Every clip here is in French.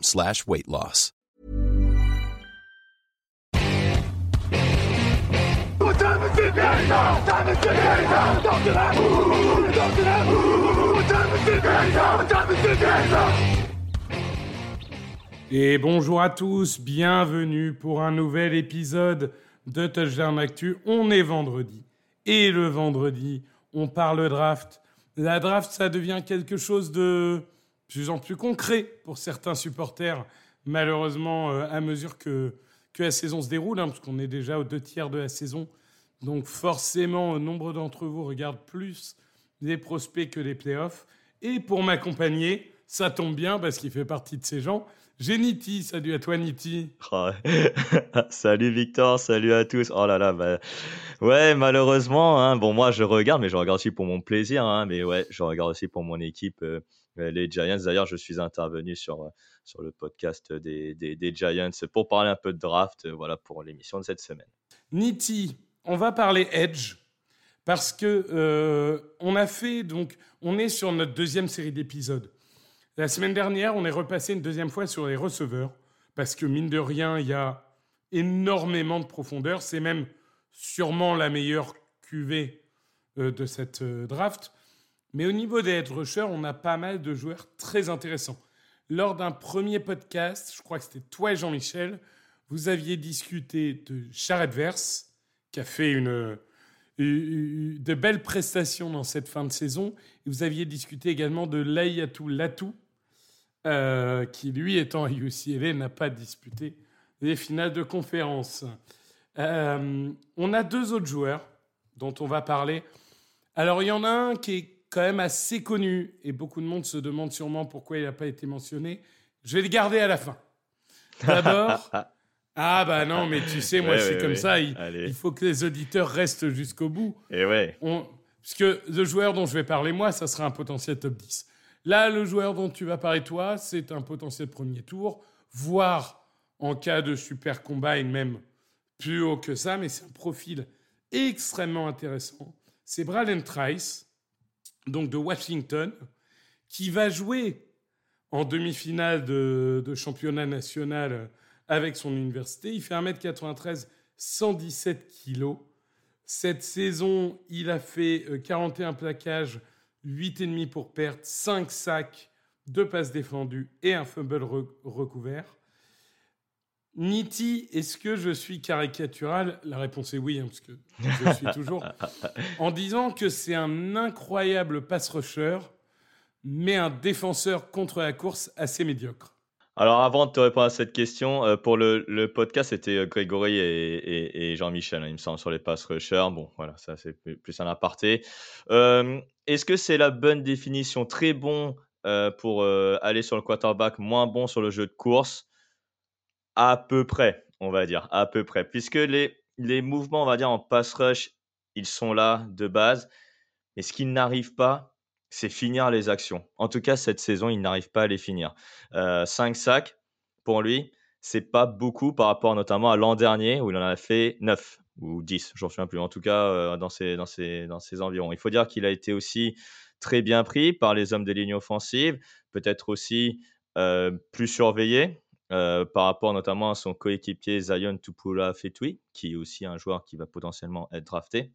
Slash weight? Et bonjour à tous, bienvenue pour un nouvel épisode de Touchdown Actu. On est vendredi. Et le vendredi, on parle draft. La draft, ça devient quelque chose de plus en plus concret pour certains supporters, malheureusement, euh, à mesure que, la saison se déroule, hein, parce qu'on est déjà aux deux tiers de la saison. Donc forcément, nombre d'entre vous regardent plus les prospects que les playoffs. Et pour m'accompagner, ça tombe bien parce qu'il fait partie de ces gens. J'ai Niti, salut à toi Niti. Oh, salut Victor, salut à tous. Oh là là, bah, ouais, malheureusement, hein, bon, moi je regarde, mais je regarde aussi pour mon plaisir, hein, mais ouais, je regarde aussi pour mon équipe, euh, les Giants. D'ailleurs, je suis intervenu sur, euh, sur le podcast des, des, Giants pour parler un peu de draft, euh, voilà, pour l'émission de cette semaine. Niti, on va parler Edge parce que euh, on a fait donc on est sur notre deuxième série d'épisodes. La semaine dernière, on est repassé une deuxième fois sur les receveurs parce que mine de rien, il y a énormément de profondeur. C'est même sûrement la meilleure QV euh, de cette euh, draft. Mais au niveau des edge rushers, on a pas mal de joueurs très intéressants. Lors d'un premier podcast, je crois que c'était toi et Jean-Michel, vous aviez discuté de Jared Verse, qui a fait une, une- de belles prestations dans cette fin de saison. Et vous aviez discuté également de Layatu Latu, euh, qui lui, étant à UCLA, n'a pas disputé les finales de conférence. Euh, on a deux autres joueurs dont on va parler. Alors, il y en a un qui est quand même assez connu, et beaucoup de monde se demande sûrement pourquoi il n'a pas été mentionné. Je vais le garder à la fin. D'abord, ah bah non, mais tu sais, moi Ouais, ouais, comme ouais. ça, il, faut que les auditeurs restent jusqu'au bout. Et ouais, On- Parce que le joueur dont je vais parler moi, ça sera un potentiel top 10. Là, le joueur dont tu vas parler toi, c'est un potentiel premier tour, voire en cas de super combine même plus haut que ça, mais c'est un profil extrêmement intéressant. C'est Braden Trice, donc de Washington, qui va jouer en demi-finale de, championnat national avec son université. Il fait 1m93, 117 kilos. Cette saison, il a fait euh, 41 plaquages, 8,5 pour perte, 5 sacs, 2 passes défendues et un fumble re- recouvert. Niti, est-ce que je suis caricatural? La réponse est oui, hein, parce que je le suis toujours. En disant que c'est un incroyable pass rusher, mais un défenseur contre la course assez médiocre. Alors, avant de te répondre à cette question, euh, pour le, le podcast, c'était euh, Grégory et, et- et Jean-Michel, hein, il me semble, sur les pass rushers. Bon, voilà, ça c'est plus, plus un aparté. Euh, Est-ce que c'est la bonne définition? Très bon euh, pour euh, aller sur le quarterback, moins bon sur le jeu de course À peu près, on va dire, à peu près. Puisque les, les mouvements, on va dire, en pass rush, ils sont là de base. Mais ce qu'ils n'arrivent pas, c'est finir les actions. En tout cas, cette saison, il n'arrive pas à les finir. 5 sacs pour lui, c'est pas beaucoup par rapport notamment à l'an dernier où il en a fait 9 ou 10, j'en souviens plus. En tout cas, euh, dans, ces, dans, dans environs. Il faut dire qu'il a été aussi très bien pris par les hommes des lignes offensives, peut-être aussi euh, plus surveillé euh, par rapport notamment à son coéquipier Zion Tupula Fetui, qui est aussi un joueur qui va potentiellement être drafté.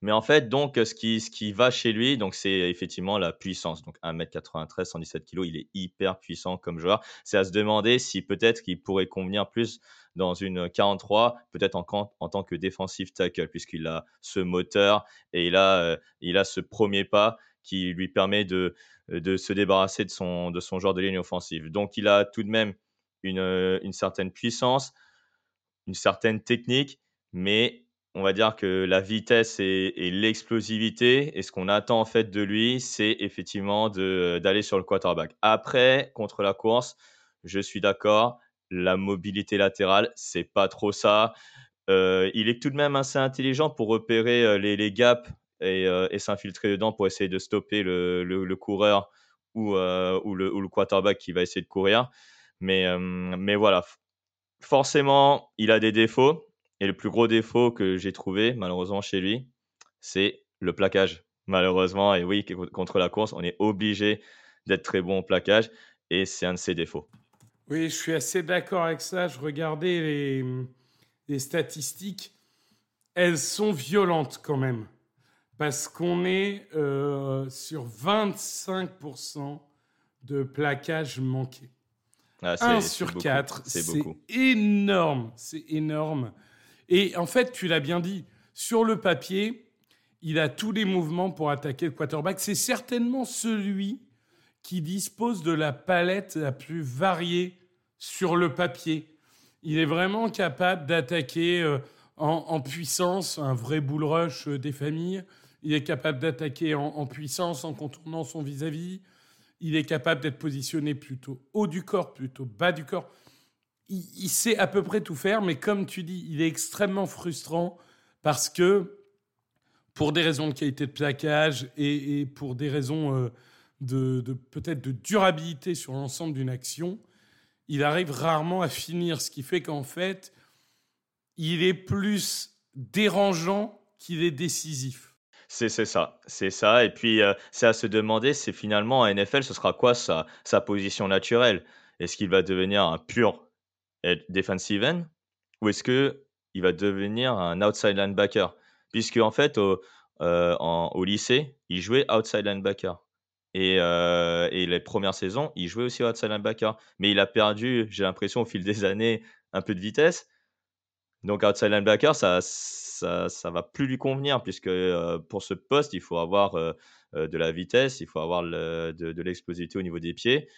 Mais en fait, donc, ce qui, va chez lui, donc, c'est effectivement la puissance. Donc, 1m93, 117 kg, il est hyper puissant comme joueur. C'est à se demander si peut-être qu'il pourrait convenir plus dans une 43, peut-être en, tant que défensif tackle, puisqu'il a ce moteur et il a, euh, il a ce premier pas qui lui permet de, de se débarrasser de son, de son genre de ligne offensive. Donc, il a tout de même une, une certaine puissance, une certaine technique, mais on va dire que la vitesse et, l'explosivité, et ce qu'on attend en fait de lui, c'est effectivement d'aller sur le quarterback. Après, contre la course, je suis d'accord, la mobilité latérale, c'est pas trop ça. Euh, il est tout de même assez intelligent pour repérer euh, les, gaps euh, et, s'infiltrer dedans pour essayer de stopper le, coureur ou, ou, le, quarterback qui va essayer de courir. Mais, mais voilà, forcément, il a des défauts. Et le plus gros défaut que j'ai trouvé, malheureusement, chez lui, c'est le plaquage. Malheureusement, et oui, contre la course, on est obligé d'être très bon au plaquage. Et c'est un de ses défauts. Oui, je suis assez d'accord avec ça. Je regardais les, les statistiques. Elles sont violentes quand même. Parce qu'on est euh, sur 25% de plaquage manqué. Ah, 1 sur 4, c'est énorme. C'est énorme. Et en fait, tu l'as bien dit, sur le papier, il a tous les mouvements pour attaquer le quarterback. C'est certainement celui qui dispose de la palette la plus variée sur le papier. Il est vraiment capable d'attaquer euh, en, puissance un vrai bull rush euh, des familles. Il est capable d'attaquer en, puissance en contournant son vis-à-vis. Il est capable d'être positionné plutôt haut du corps, plutôt bas du corps il, sait à peu près tout faire, mais comme tu dis, il est extrêmement frustrant parce que, pour des raisons de qualité de plaquage et, pour des raisons euh, de, peut-être de durabilité sur l'ensemble d'une action, il arrive rarement à finir, ce qui fait qu'en fait, il est plus dérangeant qu'il est décisif. C'est ça, c'est ça. Et puis, c'est à se demander, c'est finalement, à NFL, ce sera quoi sa, sa position naturelle? Est-ce qu'il va devenir un pur defensive end ou est-ce que il va devenir un outside linebacker? Puisque en fait, au, au lycée, il jouait outside linebacker. Et, et, les premières saisons, il jouait aussi outside linebacker. Mais il a perdu, j'ai l'impression, au fil des années, un peu de vitesse. Donc outside linebacker, ça, ça, ça va plus lui convenir, puisque euh, pour ce poste, il faut avoir de la vitesse, il faut avoir de, de l'explosivité au niveau des pieds.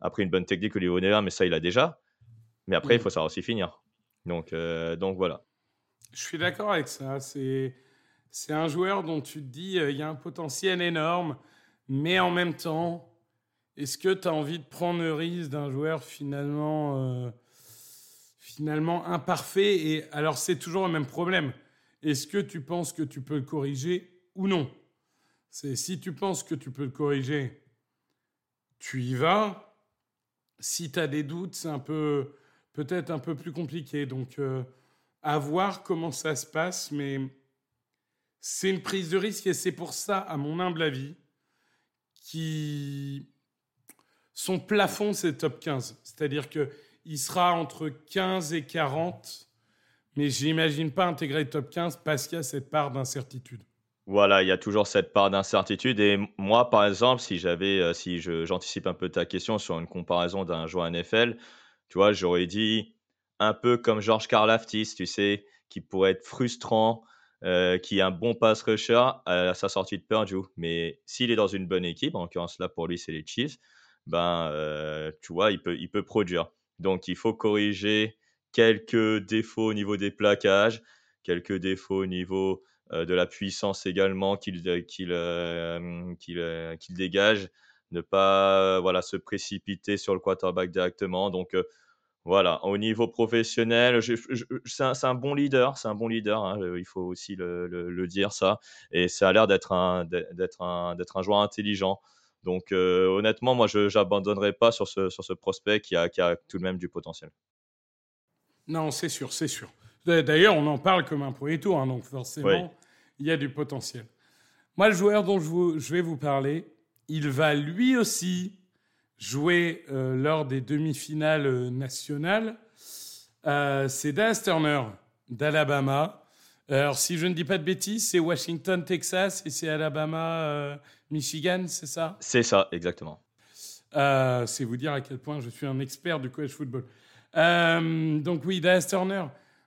Après, une bonne technique au niveau des mais ça, il a déjà. Mais après, il faut savoir aussi finir. Donc, euh, donc voilà. Je suis d'accord avec ça. C'est, c'est un joueur dont tu te dis, euh, il y a un potentiel énorme, mais en même temps, est-ce que tu as envie de prendre le risque d'un joueur finalement, euh, finalement imparfait? Et alors, c'est toujours le même problème. Est-ce que tu penses que tu peux le corriger ou non? C'est si tu penses que tu peux le corriger, tu y vas. Si tu as des doutes, c'est un peu peut-être un peu plus compliqué. Donc, euh, à voir comment ça se passe, mais c'est une prise de risque et c'est pour ça, à mon humble avis, qui son plafond c'est top 15. C'est-à-dire que il sera entre 15 et 40, mais j'imagine pas intégrer le top 15 parce qu'il y a cette part d'incertitude. Voilà, il y a toujours cette part d'incertitude. Et moi, par exemple, si j'avais, euh, si j'anticipe un peu ta question sur une comparaison d'un joueur NFL, tu vois, j'aurais dit un peu comme George Karlaftis, tu sais, qui pourrait être frustrant, euh, qui est un bon pass rusher à sa sortie de Purdue. Mais s'il est dans une bonne équipe, en l'occurrence là pour lui c'est les Chiefs, ben euh, tu vois, il peut, il peut produire. Donc il faut corriger quelques défauts au niveau des plaquages, quelques défauts au niveau euh, de la puissance également qu'il qu'il qu'il dégage ne pas voilà, se précipiter sur le quarterback directement. Donc euh, voilà, au niveau professionnel, c'est un, bon leader, c'est un bon leader, hein, il faut aussi le, dire ça. Et ça a l'air d'être un, un, un joueur intelligent. Donc euh, honnêtement, moi, je n'abandonnerai pas sur ce, sur ce prospect qui a, qui a tout de même du potentiel. Non, c'est sûr, c'est sûr. D'ailleurs, on en parle comme un premier tour, hein, donc forcément, il y a du potentiel. Moi, le joueur dont je, vais vous parler, il va lui aussi jouer euh, lors des demi-finales nationales. Euh, c'est Dallas Turner d'Alabama. Alors, si je ne dis pas de bêtises, c'est Washington, Texas et c'est Alabama, euh, Michigan, c'est ça? C'est ça, exactement. Euh, c'est vous dire à quel point je suis un expert du college football. Euh, donc oui, Dallas Turner,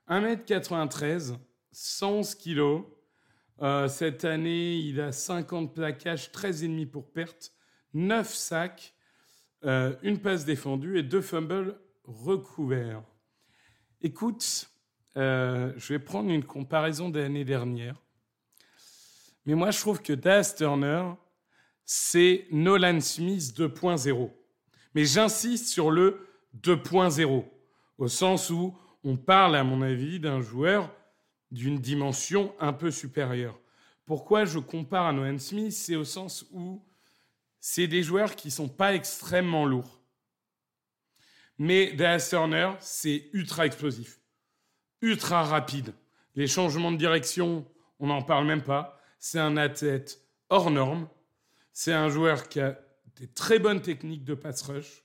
1m93, 111 kg. cette année, il a 50 plaquages, 13,5 pour perte, 9 sacs, une passe défendue et deux fumbles recouverts. Écoute, euh, je vais prendre une comparaison de l'année dernière. Mais moi, je trouve que Daz Turner, c'est Nolan Smith 2.0. Mais j'insiste sur le 2.0, au sens où on parle, à mon avis, d'un joueur d'une dimension un peu supérieure. Pourquoi je compare à Nolan Smith? C'est au sens où c'est des joueurs qui ne sont pas extrêmement lourds. Mais Daz Turner, c'est ultra explosif ultra rapide. Les changements de direction, on n'en parle même pas. C'est un athlète hors norme. C'est un joueur qui a des très bonnes techniques de pass rush,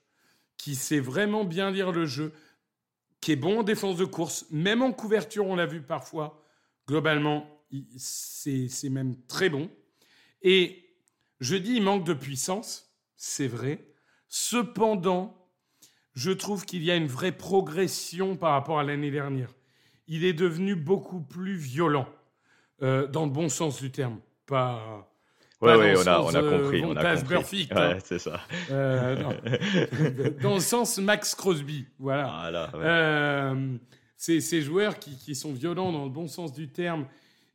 qui sait vraiment bien lire le jeu, qui est bon en défense de course, même en couverture, on l'a vu parfois. Globalement, c'est même très bon. Et je dis, il manque de puissance, c'est vrai. Cependant, je trouve qu'il y a une vraie progression par rapport à l'année dernière il est devenu beaucoup plus violent, euh, dans le bon sens du terme. Pas. Oui, ouais, on, a, on a euh, compris. on a compris. Ouais, c'est ça. Euh, dans le sens Max Crosby. Voilà. voilà c'est ces joueurs qui, qui, sont violents dans le bon sens du terme.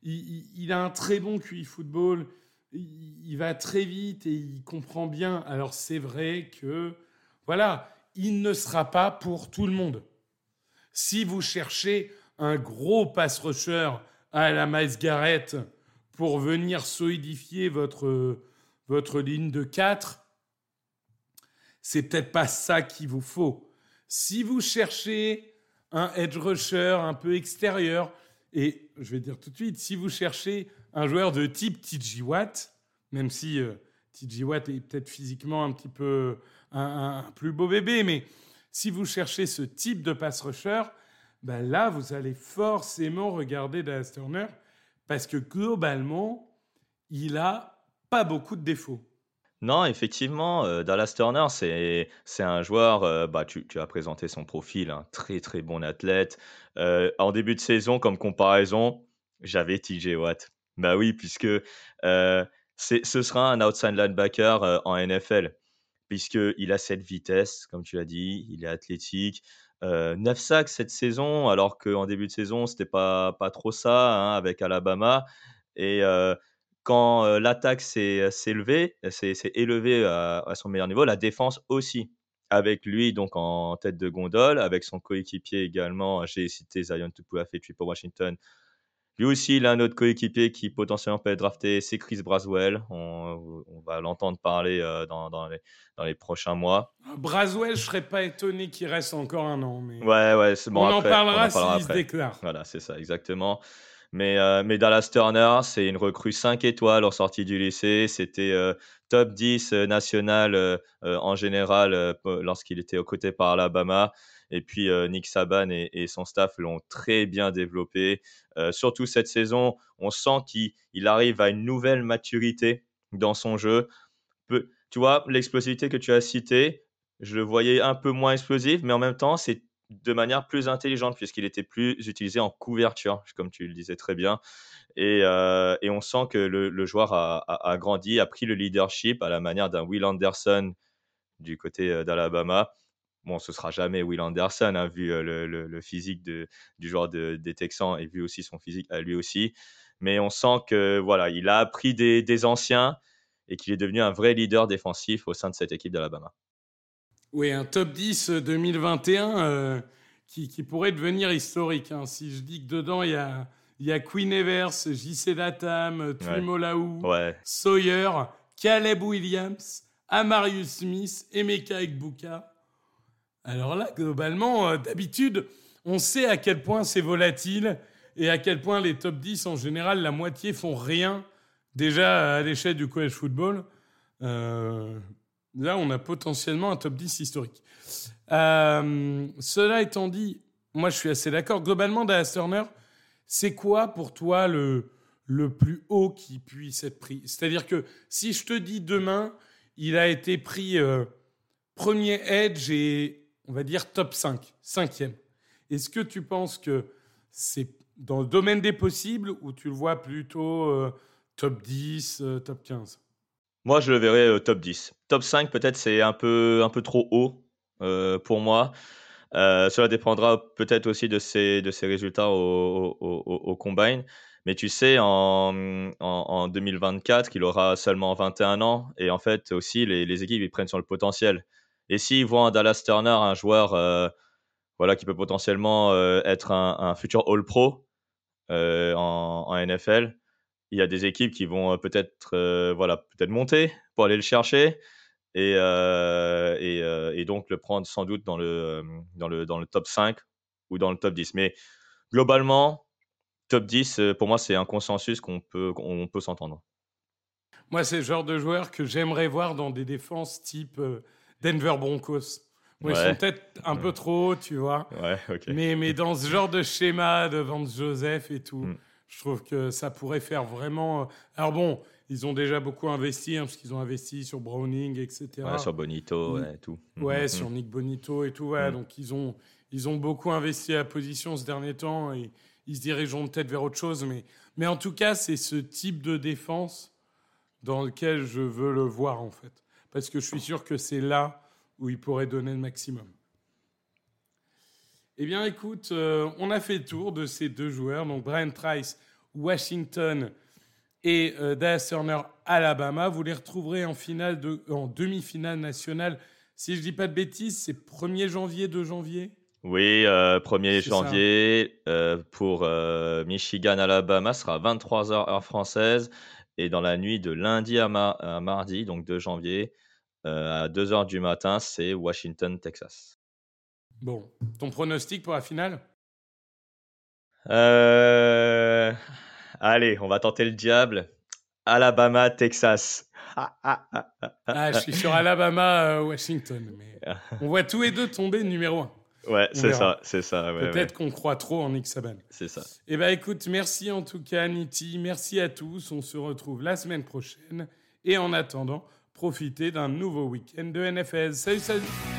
Il, il, a un très bon QI football. Il, il, va très vite et il comprend bien. Alors c'est vrai que, voilà, il ne sera pas pour tout le monde. Si vous cherchez un gros pass rusher à la Miles Garrett pour venir solidifier votre, votre ligne de 4, c'est peut-être pas ça qu'il vous faut. Si vous cherchez un edge rusher un peu extérieur, et je vais dire tout de suite, si vous cherchez un joueur de type TJ Watt, même si euh, TJ Watt est peut-être physiquement un petit peu un, plus beau bébé, mais si vous cherchez ce type de pass rusher, ben là, vous allez forcément regarder Dallas Turner parce que globalement, il a pas beaucoup de défauts. Non, effectivement, euh, Dallas Turner, c'est, un joueur, euh, bah, tu, as présenté son profil, un très très bon athlète. Euh, en début de saison, comme comparaison, j'avais TJ Watt. Bah oui, puisque ce sera un outside linebacker en NFL, puisqu'il a cette vitesse, comme tu l'as dit, il est athlétique, 9 euh, sacs cette saison, alors qu'en début de saison, c'était pas, pas trop ça hein, avec Alabama. Et euh, quand euh, l'attaque s'est élevée, s'est élevée à, son meilleur niveau, la défense aussi. Avec lui donc en tête de gondole, avec son coéquipier également, j'ai cité Zion Tupuafe pour Washington, lui aussi, il a un autre coéquipier qui potentiellement peut être drafté, c'est Chris Braswell. On, va l'entendre parler euh, dans, dans, les, dans, les, prochains mois. Braswell, je serais pas étonné qu'il reste encore un an. Mais... Ouais, ouais, c'est bon. On, en parlera s'il se déclare. Voilà, c'est ça, exactement. Mais, euh, mais Dallas Turner, c'est une recrue 5 étoiles en sortie du lycée. C'était euh, top 10 national en général lorsqu'il était aux côtés par Alabama. Et puis euh, Nick Saban et, son staff l'ont très bien développé. Euh, surtout cette saison, on sent qu'il arrive à une nouvelle maturité dans son jeu. tu vois, l'explosivité que tu as citée, je le voyais un peu moins explosif, mais en même temps, c'est de manière plus intelligente puisqu'il était plus utilisé en couverture, comme tu le disais très bien. Et, euh, on sent que le, joueur a, grandi, a pris le leadership à la manière d'un Will Anderson du côté d'Alabama bon, ce sera jamais Will Anderson, hein, vu euh, le, physique du joueur des Texans et vu aussi son physique à lui aussi. Mais on sent que voilà, il a appris des, anciens et qu'il est devenu un vrai leader défensif au sein de cette équipe d'Alabama. Oui, un top 10 2021 euh, qui, pourrait devenir historique. Hein. Si je dis que dedans, il y a, y a Queen Evers, JC Latam, Trimolaou, Sawyer, Caleb Williams, Amarius Smith, Emeka Ekbuka. Alors là, globalement, euh, d'habitude, on sait à quel point c'est volatile et à quel point les top 10, en général, la moitié font rien déjà à l'échelle du college football. Euh, là, on a potentiellement un top 10 historique. Euh, cela étant dit, moi, je suis assez d'accord. Globalement, Dallas Turner, c'est quoi pour toi le, le plus haut qui puisse être pris? C'est-à-dire que si je te dis demain, il a été pris euh, premier edge et on va dire top 5, cinquième. Est-ce que tu penses que c'est dans le domaine des possibles ou tu le vois plutôt euh, top 10, euh, top 15 Moi, je le verrais top 10. Top 5, peut-être, c'est un peu, un peu trop haut pour moi. cela dépendra peut-être aussi de ses, de ses résultats au, au, combine. Mais tu sais, en, en, 2024, qu'il aura seulement 21 ans. Et en fait, aussi, les, les, équipes, ils prennent sur le potentiel. Et s'ils voient en Dallas Turner un joueur euh, voilà, qui peut potentiellement euh, être un, futur All-Pro euh, en, NFL, il y a des équipes qui vont peut-être voilà, peut-être monter pour aller le chercher. Et, et, et, donc le prendre sans doute dans le, dans, le, dans le top 5 ou dans le top 10. Mais globalement, top 10, euh, pour moi, c'est un consensus qu'on peut, qu'on peut s'entendre. Moi, c'est le genre de joueur que j'aimerais voir dans des défenses type euh, Denver Broncos. Moi, ils sont peut-être un peu trop hauts, tu vois. Ouais, ok. Mais, mais dans ce genre de schéma de Vance Joseph et tout, mm. Je trouve que ça pourrait faire vraiment. Euh, alors bon, ils ont déjà beaucoup investi, hein, parce qu'ils ont investi sur Browning, etc. Ouais, sur Bonito et tout. Ouais, mm, mm, sur Nick Bonito et tout. Ouais, Donc, ils ont, ils ont beaucoup investi à la position ce dernier temps. Et ils se dirigeront peut-être vers autre chose. Mais, mais en tout cas, c'est ce type de défense dans lequel je veux le voir, en fait. Parce que je suis sûr que c'est là où il pourrait donner le maximum. Eh bien, écoute, euh, on a fait le tour de ces deux joueurs, donc Brian Trice, Washington et euh, Dallas Turner, Alabama. Vous les retrouverez en, finale de, en demi-finale nationale. Si je ne dis pas de bêtises, c'est 1er janvier, 2 janvier? Oui, 1er euh, janvier euh, pour Michigan, Alabama, sera 23h heure française. Et dans la nuit de lundi à, mardi, donc 2 janvier, à 2h du matin, c'est Washington, Texas. Bon, ton pronostic pour la finale? Allez, on va tenter le diable. Alabama, Texas. ah, je suis sur Alabama, Washington. Mais on voit tous les deux tomber numéro 1. Ouais, c'est ça, c'est ça. Peut-être qu'on croit trop en Xaban. C'est ça. Eh bien, écoute, merci en tout cas, Niti. Merci à tous. On se retrouve la semaine prochaine. Et en attendant, profitez d'un nouveau week-end de NFL. Salut, salut!